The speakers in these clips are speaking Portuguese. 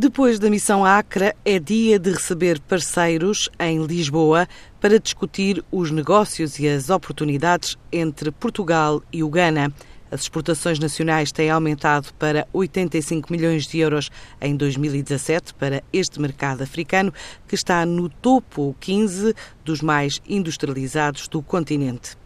Depois da missão Acre, é dia de receber parceiros em Lisboa para discutir os negócios e as oportunidades entre Portugal e o Ghana. As exportações nacionais têm aumentado para 85 milhões de euros em 2017 para este mercado africano, que está no topo 15 dos mais industrializados do continente.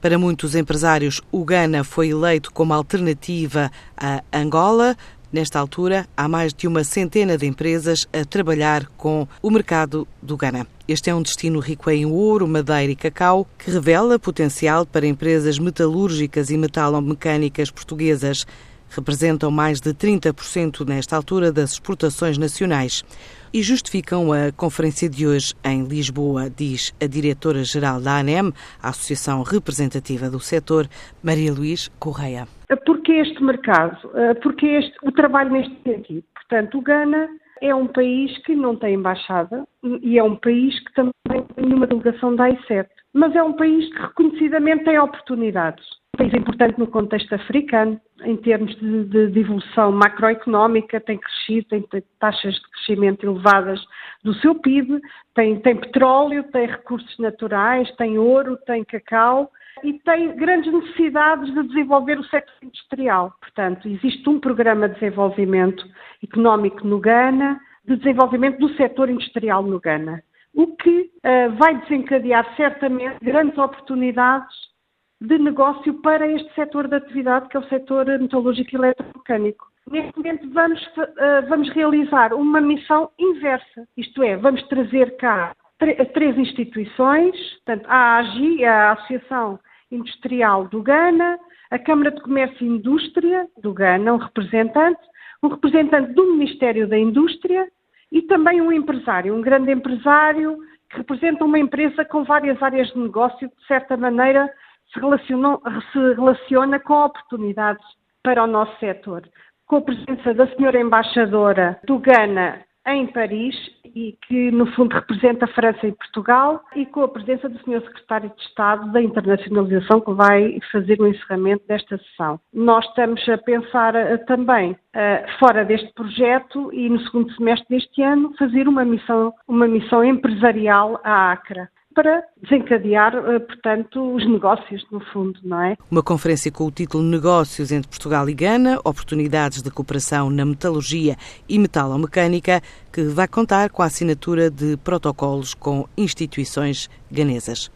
Para muitos empresários, o Ghana foi eleito como alternativa a Angola, Nesta altura, há mais de uma centena de empresas a trabalhar com o mercado do Ghana. Este é um destino rico em ouro, madeira e cacau, que revela potencial para empresas metalúrgicas e metalomecânicas portuguesas. Representam mais de 30% nesta altura das exportações nacionais e justificam a conferência de hoje em Lisboa, diz a diretora-geral da ANEM, a Associação Representativa do Setor, Maria Luís Correia. Porque este mercado? Eh, porque este, o trabalho neste sentido? Portanto, o Ghana é um país que não tem embaixada e é um país que também tem uma delegação da I7, mas é um país que reconhecidamente tem oportunidades. Um país importante no contexto africano, em termos de, de, de evolução macroeconómica, tem crescido, tem, taxas de crescimento elevadas do seu PIB, tem, tem petróleo, tem recursos naturais, tem ouro, tem cacau e tem grandes necessidades de desenvolver o sector industrial. Portanto, existe um programa de desenvolvimento económico no Ghana, de desenvolvimento do setor industrial no Ghana, o que uh, vai desencadear certamente grandes oportunidades de negócio para este setor de atividade, que é o setor metalúrgico e eletromecânico. Neste momento vamos, uh, vamos realizar uma missão inversa, isto é, vamos trazer cá três instituições, portanto, a AGI, a Associação Industrial do Ghana, a Câmara de Comércio e Indústria do Ghana, um representante, um representante do Ministério da Indústria e também um empresário, um grande empresário que representa uma empresa com várias áreas de negócio de certa maneira, se, se relaciona com oportunidades para o nosso setor. Com a presença da senhora embaixadora do Ghana em Paris e que, no fundo, representa a França e Portugal, e com a presença do Sr. Secretário de Estado da Internacionalização, que vai fazer o encerramento desta sessão. Nós estamos a pensar uh, também, uh, fora deste projeto, e no segundo semestre deste ano, fazer uma missão, uma missão empresarial à Acra para desencadear, eh, portanto, os negócios, no fundo, não é? Uma conferência com o título Negócios entre Portugal e Gana, oportunidades de cooperação na metalurgia e metalomecânica, que vai contar com a assinatura de protocolos com instituições ganesas.